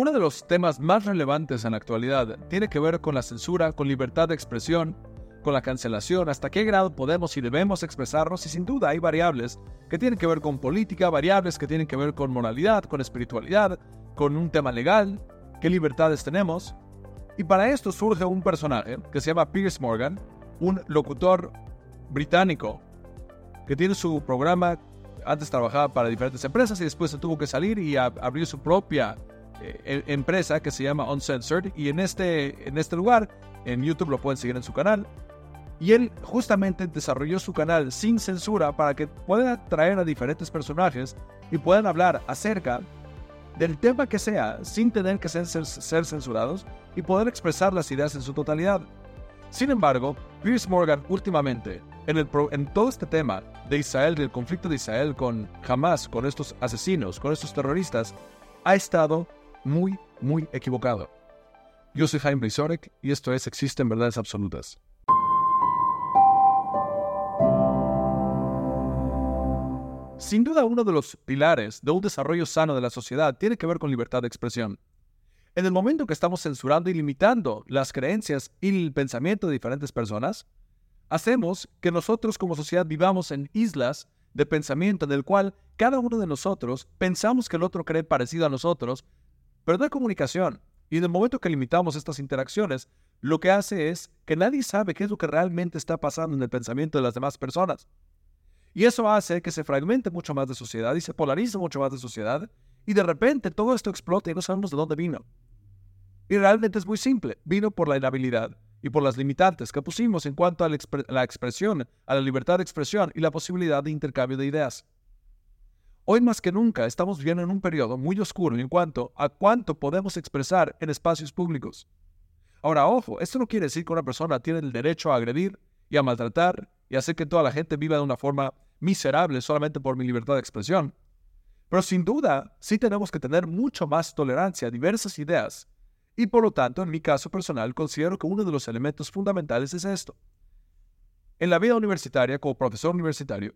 Uno de los temas más relevantes en la actualidad tiene que ver con la censura, con libertad de expresión, con la cancelación, hasta qué grado podemos y debemos expresarnos y sin duda hay variables que tienen que ver con política, variables que tienen que ver con moralidad, con espiritualidad, con un tema legal, qué libertades tenemos. Y para esto surge un personaje que se llama Piers Morgan, un locutor británico que tiene su programa, antes trabajaba para diferentes empresas y después se tuvo que salir y abrir su propia eh, em, empresa que se llama Uncensored y en este, en este lugar, en YouTube lo pueden seguir en su canal. Y él justamente desarrolló su canal sin censura para que pueda atraer a diferentes personajes y puedan hablar acerca del tema que sea sin tener que ser, ser censurados y poder expresar las ideas en su totalidad. Sin embargo, Piers Morgan últimamente, en, el en todo este tema de Israel, del conflicto de Israel con Hamas, con estos asesinos, con estos terroristas, ha estado muy, muy equivocado. Yo soy Jaime Brisorek y esto es Existen Verdades Absolutas. Sin duda uno de los pilares de un desarrollo sano de la sociedad tiene que ver con libertad de expresión. En el momento que estamos censurando y limitando las creencias y el pensamiento de diferentes personas, hacemos que nosotros como sociedad vivamos en islas de pensamiento en el cual cada uno de nosotros pensamos que el otro cree parecido a nosotros, pero no hay comunicación. Y en el momento que limitamos estas interacciones, lo que hace es que nadie sabe qué es lo que realmente está pasando en el pensamiento de las demás personas. Y eso hace que se fragmente mucho más de sociedad y se polarice mucho más de sociedad. Y de repente todo esto explota y no sabemos de dónde vino. Y realmente es muy simple. Vino por la inhabilidad y por las limitantes que pusimos en cuanto a la, expresión, a la libertad de expresión y la posibilidad de intercambio de ideas. Hoy más que nunca estamos viviendo en un periodo muy oscuro en cuanto a cuánto podemos expresar en espacios públicos. Ahora, ojo, esto no quiere decir que una persona tiene el derecho a agredir y a maltratar y hacer que toda la gente viva de una forma miserable solamente por mi libertad de expresión. Pero sin duda, sí tenemos que tener mucho más tolerancia a diversas ideas. Y por lo tanto, en mi caso personal, considero que uno de los elementos fundamentales es esto. En la vida universitaria, como profesor universitario,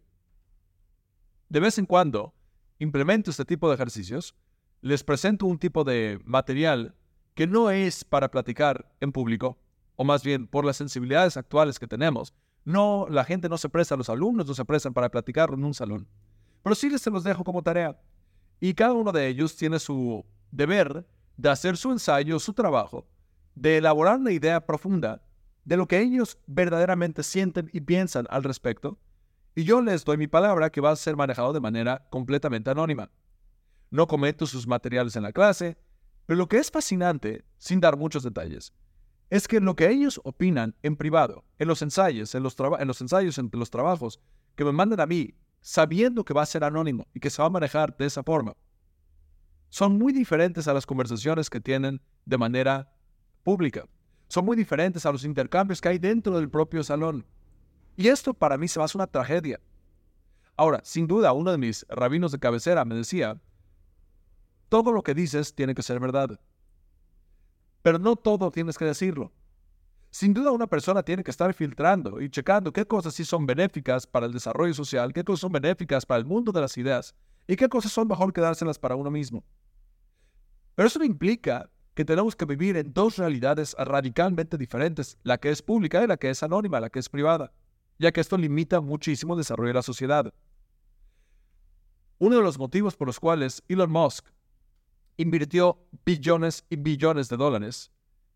de vez en cuando implemento este tipo de ejercicios, les presento un tipo de material que no es para platicar en público, o más bien por las sensibilidades actuales que tenemos, no, la gente no se presta, los alumnos no se prestan para platicarlo en un salón. Pero sí les se los dejo como tarea. Y cada uno de ellos tiene su deber de hacer su ensayo, su trabajo, de elaborar una idea profunda de lo que ellos verdaderamente sienten y piensan al respecto. Y yo les doy mi palabra que va a ser manejado de manera completamente anónima. No comento sus materiales en la clase, pero lo que es fascinante, sin dar muchos detalles, es que lo que ellos opinan en privado, en los ensayos, en los, en los ensayos, entre los trabajos que me mandan a mí, sabiendo que va a ser anónimo y que se va a manejar de esa forma, son muy diferentes a las conversaciones que tienen de manera pública. Son muy diferentes a los intercambios que hay dentro del propio salón. Y esto para mí se va a hacer una tragedia. Ahora, sin duda, uno de mis rabinos de cabecera me decía, todo lo que dices tiene que ser verdad. Pero no todo tienes que decirlo. Sin duda una persona tiene que estar filtrando y checando qué cosas sí son benéficas para el desarrollo social, qué cosas son benéficas para el mundo de las ideas y qué cosas son mejor quedárselas para uno mismo. Pero eso no implica que tenemos que vivir en dos realidades radicalmente diferentes, la que es pública y la que es anónima, la que es privada, ya que esto limita muchísimo el desarrollo de la sociedad. Uno de los motivos por los cuales Elon Musk invirtió billones y billones de dólares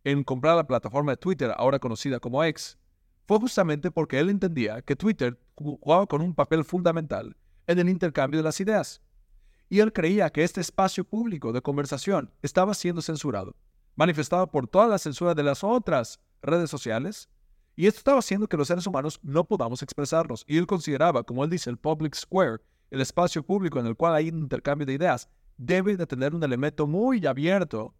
en comprar la plataforma de Twitter, ahora conocida como X, fue justamente porque él entendía que Twitter jugaba con un papel fundamental en el intercambio de las ideas. Y él creía que este espacio público de conversación estaba siendo censurado, manifestado por toda la censura de las otras redes sociales, y esto estaba haciendo que los seres humanos no podamos expresarnos. Y él consideraba, como él dice, el public square, el espacio público en el cual hay un intercambio de ideas, debe de tener un elemento muy abierto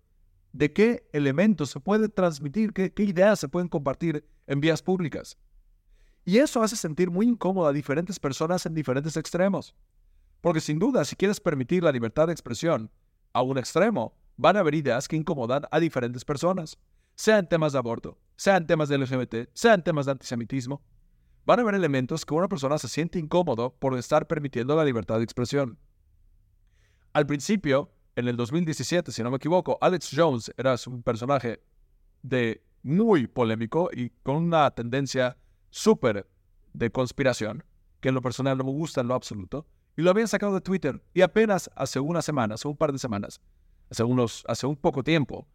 de qué elementos se puede transmitir, qué, ideas se pueden compartir en vías públicas. Y eso hace sentir muy incómodo a diferentes personas en diferentes extremos. Porque sin duda, si quieres permitir la libertad de expresión a un extremo, van a haber ideas que incomodan a diferentes personas, sea en temas de aborto, sea en temas de LGBT, sea en temas de antisemitismo. Van a haber elementos que una persona se siente incómodo por estar permitiendo la libertad de expresión. Al principio, en el 2017, si no me equivoco, Alex Jones era un personaje de muy polémico y con una tendencia súper de conspiración, que en lo personal no me gusta en lo absoluto, y lo habían sacado de Twitter. Y apenas hace unas semanas, un par de semanas, hace, unos, hace un poco tiempo,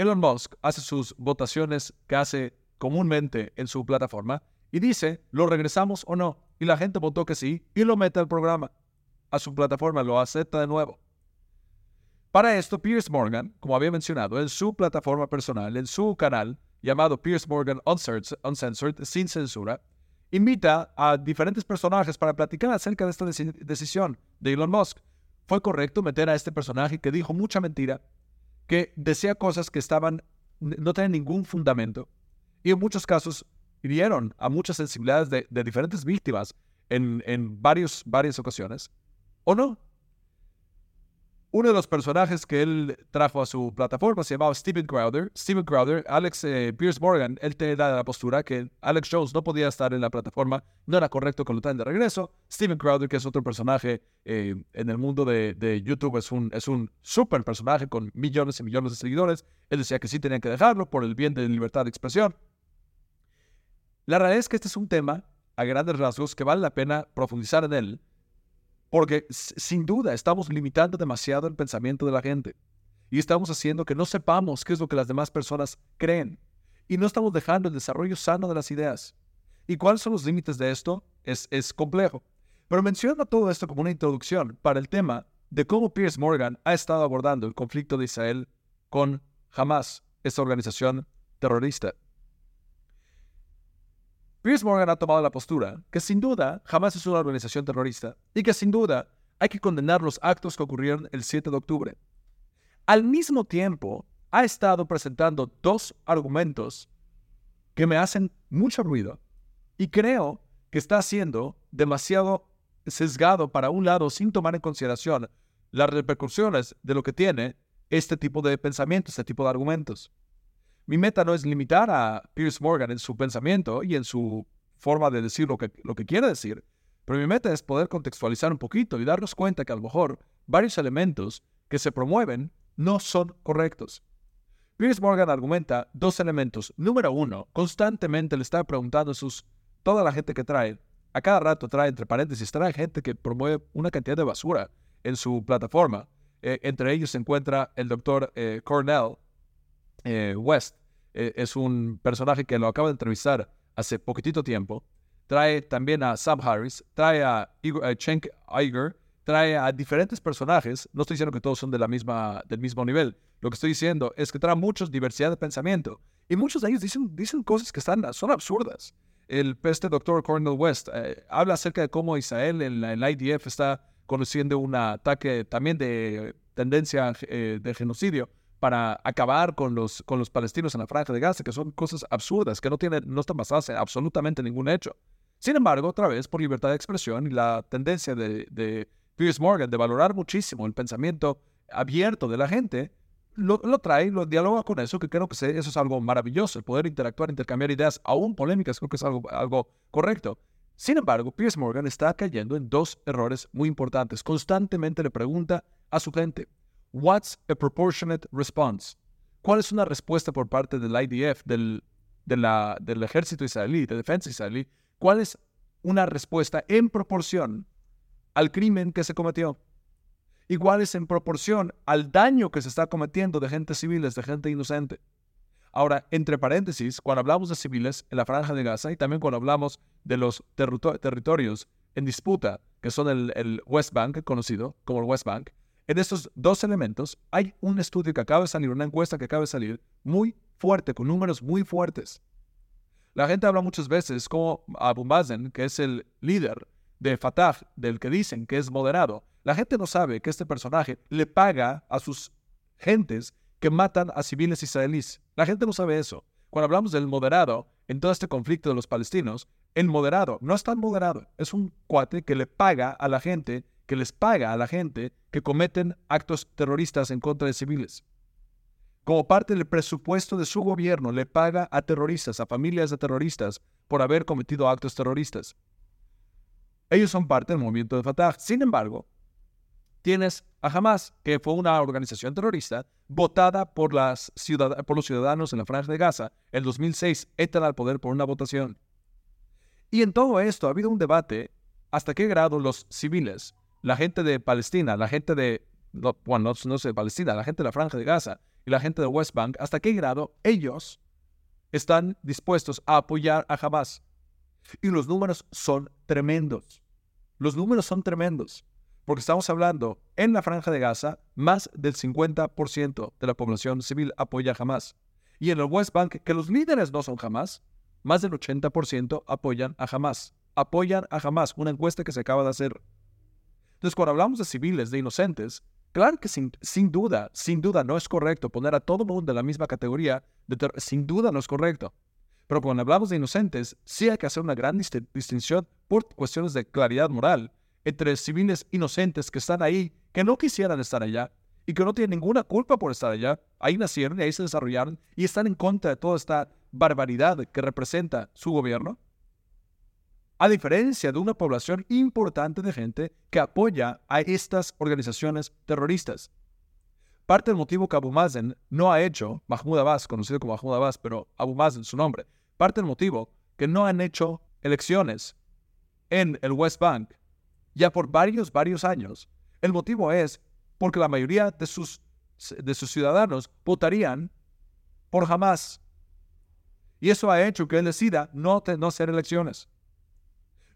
Elon Musk hace sus votaciones que hace comúnmente en su plataforma y dice, ¿lo regresamos o no? Y la gente votó que sí y lo mete al programa, a su plataforma, lo acepta de nuevo. Para esto, Pierce Morgan, como había mencionado, en su plataforma personal, en su canal llamado Pierce Morgan Uncensored, sin censura, invita a diferentes personajes para platicar acerca de esta decisión de Elon Musk. Fue correcto meter a este personaje que dijo mucha mentira, que decía cosas que estaban no tenían ningún fundamento y en muchos casos hirieron a muchas sensibilidades de, de diferentes víctimas en, en varios, varias ocasiones. ¿O no? Uno de los personajes que él trajo a su plataforma se llamaba Steven Crowder. Steven Crowder, Alex eh, Pierce Morgan, él te da la postura que Alex Jones no podía estar en la plataforma, no era correcto que lo traen de regreso. Steven Crowder, que es otro personaje eh, en el mundo de, YouTube, es un, es un super personaje con millones y millones de seguidores. Él decía que sí tenían que dejarlo por el bien de libertad de expresión. La realidad es que este es un tema, a grandes rasgos, que vale la pena profundizar en él porque sin duda estamos limitando demasiado el pensamiento de la gente y estamos haciendo que no sepamos qué es lo que las demás personas creen y no estamos dejando el desarrollo sano de las ideas. ¿Y cuáles son los límites de esto? Es, es complejo. Pero menciono todo esto como una introducción para el tema de cómo Piers Morgan ha estado abordando el conflicto de Israel con Hamas, esta organización terrorista. Piers Morgan ha tomado la postura que sin duda jamás es una organización terrorista y que sin duda hay que condenar los actos que ocurrieron el 7 de octubre. Al mismo tiempo, ha estado presentando dos argumentos que me hacen mucho ruido y creo que está siendo demasiado sesgado para un lado sin tomar en consideración las repercusiones de lo que tiene este tipo de pensamientos, este tipo de argumentos. Mi meta no es limitar a Pierce Morgan en su pensamiento y en su forma de decir lo que, lo que quiere decir, pero mi meta es poder contextualizar un poquito y darnos cuenta que a lo mejor varios elementos que se promueven no son correctos. Pierce Morgan argumenta dos elementos. Número uno, constantemente le está preguntando a sus, toda la gente que trae, a cada rato trae, entre paréntesis, trae gente que promueve una cantidad de basura en su plataforma. Eh, entre ellos se encuentra el doctor eh, Cornell eh, West, eh, es un personaje que lo acaba de entrevistar hace poquitito tiempo. Trae también a Sam Harris, trae a, Igor, Cenk Iger, trae a diferentes personajes. No estoy diciendo que todos son de la misma, del mismo nivel. Lo que estoy diciendo es que trae muchos diversidad de pensamiento. Y muchos de ellos dicen, dicen cosas que están, son absurdas. El este doctor Cornel West eh, habla acerca de cómo Israel en la, IDF está conociendo un ataque también de tendencia eh, de genocidio para acabar con los, con los palestinos en la franja de Gaza, que son cosas absurdas, que no, tienen, no están basadas en absolutamente ningún hecho. Sin embargo, otra vez, por libertad de expresión y la tendencia de, de Piers Morgan de valorar muchísimo el pensamiento abierto de la gente, lo, trae, lo dialoga con eso, que creo que eso es algo maravilloso, el poder interactuar, intercambiar ideas, aún polémicas, creo que es algo, algo correcto. Sin embargo, Piers Morgan está cayendo en dos errores muy importantes. Constantemente le pregunta a su gente, What's a proportionate response? ¿Cuál es una respuesta por parte del IDF, del, del ejército israelí, de defensa israelí? ¿Cuál es una respuesta en proporción al crimen que se cometió? ¿Igual es en proporción al daño que se está cometiendo de gente civiles, de gente inocente? Ahora, entre paréntesis, cuando hablamos de civiles en la franja de Gaza y también cuando hablamos de los territorios en disputa, que son el, el West Bank, conocido como el West Bank, en estos dos elementos hay un estudio que acaba de salir, una encuesta que acaba de salir, muy fuerte, con números muy fuertes. La gente habla muchas veces como Abu Mazen, que es el líder de Fatah, del que dicen que es moderado. La gente no sabe que este personaje le paga a sus gentes que matan a civiles israelíes. La gente no sabe eso. Cuando hablamos del moderado en todo este conflicto de los palestinos, el moderado no es tan moderado. Es un cuate que le paga a la gente que les paga a la gente que cometen actos terroristas en contra de civiles. Como parte del presupuesto de su gobierno, le paga a terroristas, a familias de terroristas, por haber cometido actos terroristas. Ellos son parte del movimiento de Fatah. Sin embargo, tienes a Hamas, que fue una organización terrorista votada por, los ciudadanos en la Franja de Gaza. En 2006 entran al poder por una votación. Y en todo esto ha habido un debate hasta qué grado los civiles, la gente de Palestina, la gente de, bueno, no, sé, Palestina, la gente de la Franja de Gaza y la gente de West Bank, hasta qué grado ellos están dispuestos a apoyar a Hamas. Y los números son tremendos. Los números son tremendos. Porque estamos hablando, en la franja de Gaza, más del 50% de la población civil apoya a Hamas. Y en el West Bank, que los líderes no son Hamas, más del 80% apoyan a Hamas. Apoyan a Hamas, una encuesta que se acaba de hacer. Entonces, cuando hablamos de civiles, de inocentes, claro que sin, sin duda, sin duda no es correcto poner a todo mundo en la misma categoría, sin duda no es correcto. Pero cuando hablamos de inocentes, sí hay que hacer una gran distinción por cuestiones de claridad moral entre civiles inocentes que están ahí, que no quisieran estar allá y que no tienen ninguna culpa por estar allá. Ahí nacieron y ahí se desarrollaron y están en contra de toda esta barbaridad que representa su gobierno. A diferencia de una población importante de gente que apoya a estas organizaciones terroristas. Parte del motivo que Abu Mazen no ha hecho, Mahmoud Abbas, conocido como Mahmoud Abbas, pero Abu Mazen su nombre, parte del motivo que no han hecho elecciones en el West Bank ya por varios, varios años. El motivo es porque la mayoría de sus, de sus ciudadanos votarían por Hamas. Y eso ha hecho que él decida no, no hacer elecciones.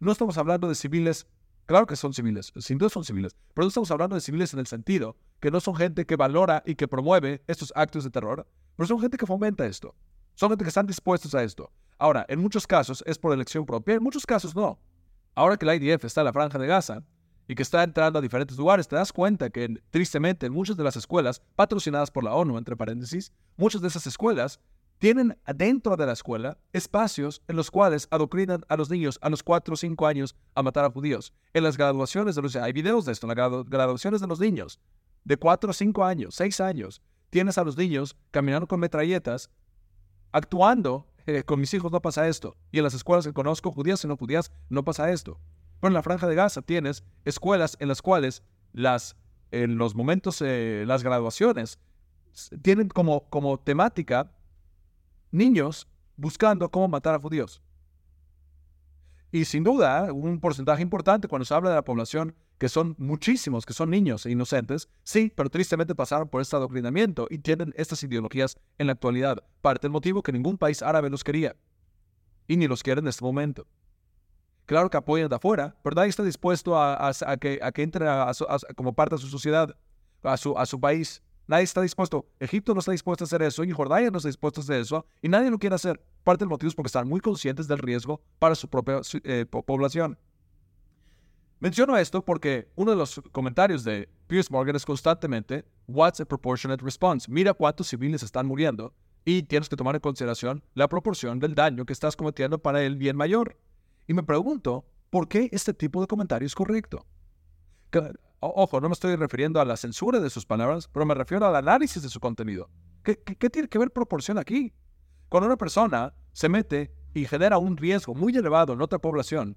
No estamos hablando de civiles, claro que son civiles, sin duda son civiles, pero no estamos hablando de civiles en el sentido que no son gente que valora y que promueve estos actos de terror, pero son gente que fomenta esto. Son gente que están dispuestos a esto. Ahora, en muchos casos es por elección propia, en muchos casos no. Ahora que la IDF está en la franja de Gaza y que está entrando a diferentes lugares, te das cuenta que tristemente en muchas de las escuelas patrocinadas por la ONU, entre paréntesis, muchas de esas escuelas tienen dentro de la escuela espacios en los cuales adoctrinan a los niños a los 4 o 5 años a matar a judíos. En las graduaciones de los... Hay videos de esto, en las graduaciones de los niños, de 4 o 5 años, 6 años, tienes a los niños caminando con metralletas, actuando eh, con mis hijos no pasa esto. Y en las escuelas que conozco, judías y no judías, no pasa esto. Pero en la franja de Gaza tienes escuelas en las cuales las, en los momentos, eh, las graduaciones, tienen como, como temática niños buscando cómo matar a judíos. Y sin duda, un porcentaje importante cuando se habla de la población que son muchísimos, que son niños e inocentes, sí, pero tristemente pasaron por este adoctrinamiento y tienen estas ideologías en la actualidad, parte del motivo que ningún país árabe los quería, y ni los quiere en este momento. Claro que apoyan de afuera, pero nadie está dispuesto a, que, a que entre como parte de su sociedad, a su país. Nadie está dispuesto. Egipto no está dispuesto a hacer eso y Jordania no está dispuesto a hacer eso y nadie lo quiere hacer. Parte del motivo es porque están muy conscientes del riesgo para su propia eh, población. Menciono esto porque uno de los comentarios de Pierce Morgan es constantemente, What's a proportionate response? Mira cuántos civiles están muriendo y tienes que tomar en consideración la proporción del daño que estás cometiendo para el bien mayor. Y me pregunto, ¿por qué este tipo de comentario es correcto? Ojo, no me estoy refiriendo a la censura de sus palabras, pero me refiero al análisis de su contenido. ¿Qué, tiene que ver proporción aquí? Cuando una persona se mete y genera un riesgo muy elevado en otra población,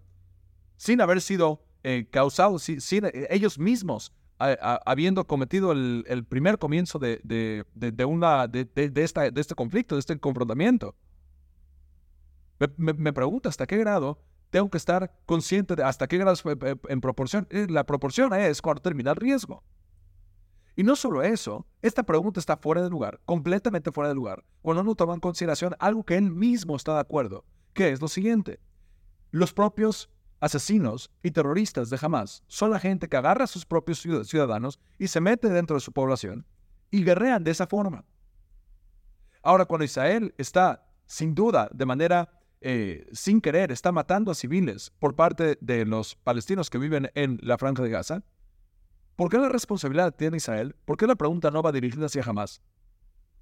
sin haber sido eh, causado sin, eh, ellos mismos habiendo cometido el, primer comienzo de, de, de, esta, de este conflicto, de este confrontamiento. Me, me, pregunto hasta qué grado tengo que estar consciente de hasta qué grado eh, en proporción. La proporción es cuando termina el riesgo. Y no solo eso, esta pregunta está fuera de lugar, completamente fuera de lugar, cuando uno toma en consideración algo que él mismo está de acuerdo, que es lo siguiente. Los propios asesinos y terroristas de Hamas son la gente que agarra a sus propios ciudadanos y se mete dentro de su población y guerrean de esa forma. Ahora, cuando Israel está, sin duda, de manera eh, sin querer, está matando a civiles por parte de los palestinos que viven en la franja de Gaza, ¿por qué la responsabilidad tiene Israel? ¿Por qué la pregunta no va dirigida hacia Hamas?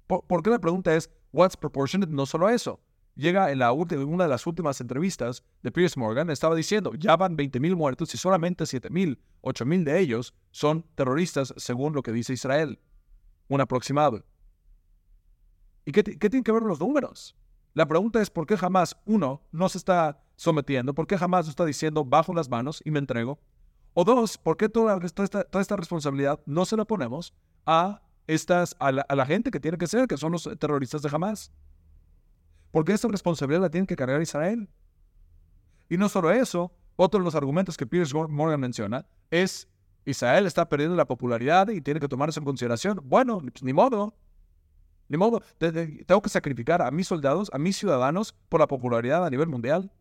¿Por, ¿Por, qué la pregunta es, what's proportionate? No solo eso, llega en, la última, una de las últimas entrevistas de Pierce Morgan, estaba diciendo, ya van 20.000 muertos y solamente 7.000, 8.000 de ellos son terroristas según lo que dice Israel. Un aproximado. ¿Y qué, qué tienen que ver los números? La pregunta es, ¿por qué jamás uno no se está sometiendo? ¿Por qué jamás está diciendo, bajo las manos y me entrego? O dos, ¿por qué toda, esta, responsabilidad no se la ponemos a, estas, a la, gente que tiene que ser, que son los terroristas de Hamas? Porque esta responsabilidad la tiene que cargar Israel. Y no solo eso, otro de los argumentos que Piers Morgan menciona es Israel está perdiendo la popularidad y tiene que tomar eso en consideración. Bueno, pues, ni modo. Ni modo. Tengo que sacrificar a mis soldados, a mis ciudadanos, por la popularidad a nivel mundial.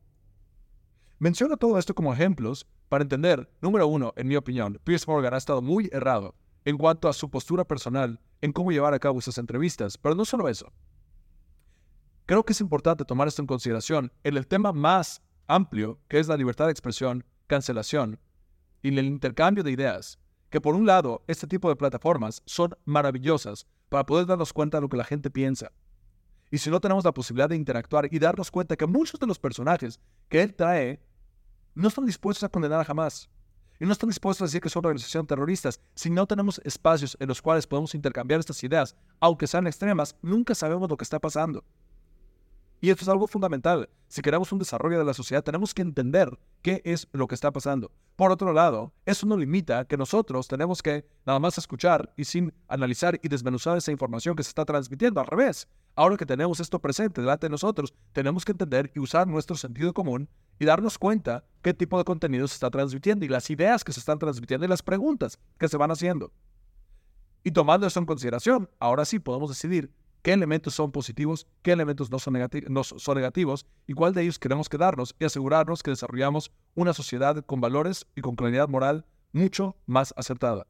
Menciono todo esto como ejemplos para entender, número uno, en mi opinión, Piers Morgan ha estado muy errado en cuanto a su postura personal en cómo llevar a cabo esas entrevistas. Pero no solo eso. Creo que es importante tomar esto en consideración en el tema más amplio, que es la libertad de expresión, cancelación y el intercambio de ideas. Que por un lado, este tipo de plataformas son maravillosas para poder darnos cuenta de lo que la gente piensa. Y si no tenemos la posibilidad de interactuar y darnos cuenta que muchos de los personajes que él trae no están dispuestos a condenar jamás. Y no están dispuestos a decir que son organizaciones terroristas. Si no tenemos espacios en los cuales podemos intercambiar estas ideas, aunque sean extremas, nunca sabemos lo que está pasando. Y esto es algo fundamental. Si queremos un desarrollo de la sociedad, tenemos que entender qué es lo que está pasando. Por otro lado, eso no limita que nosotros tenemos que nada más escuchar y sin analizar y desmenuzar esa información que se está transmitiendo. Al revés, ahora que tenemos esto presente delante de nosotros, tenemos que entender y usar nuestro sentido común y darnos cuenta qué tipo de contenido se está transmitiendo y las ideas que se están transmitiendo y las preguntas que se van haciendo. Y tomando eso en consideración, ahora sí podemos decidir qué elementos son positivos, qué elementos no son, negativos y cuál de ellos queremos quedarnos y asegurarnos que desarrollamos una sociedad con valores y con claridad moral mucho más acertada.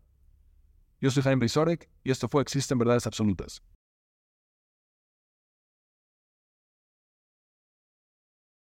Yo soy Jaime Brisorek y esto fue Existen Verdades Absolutas.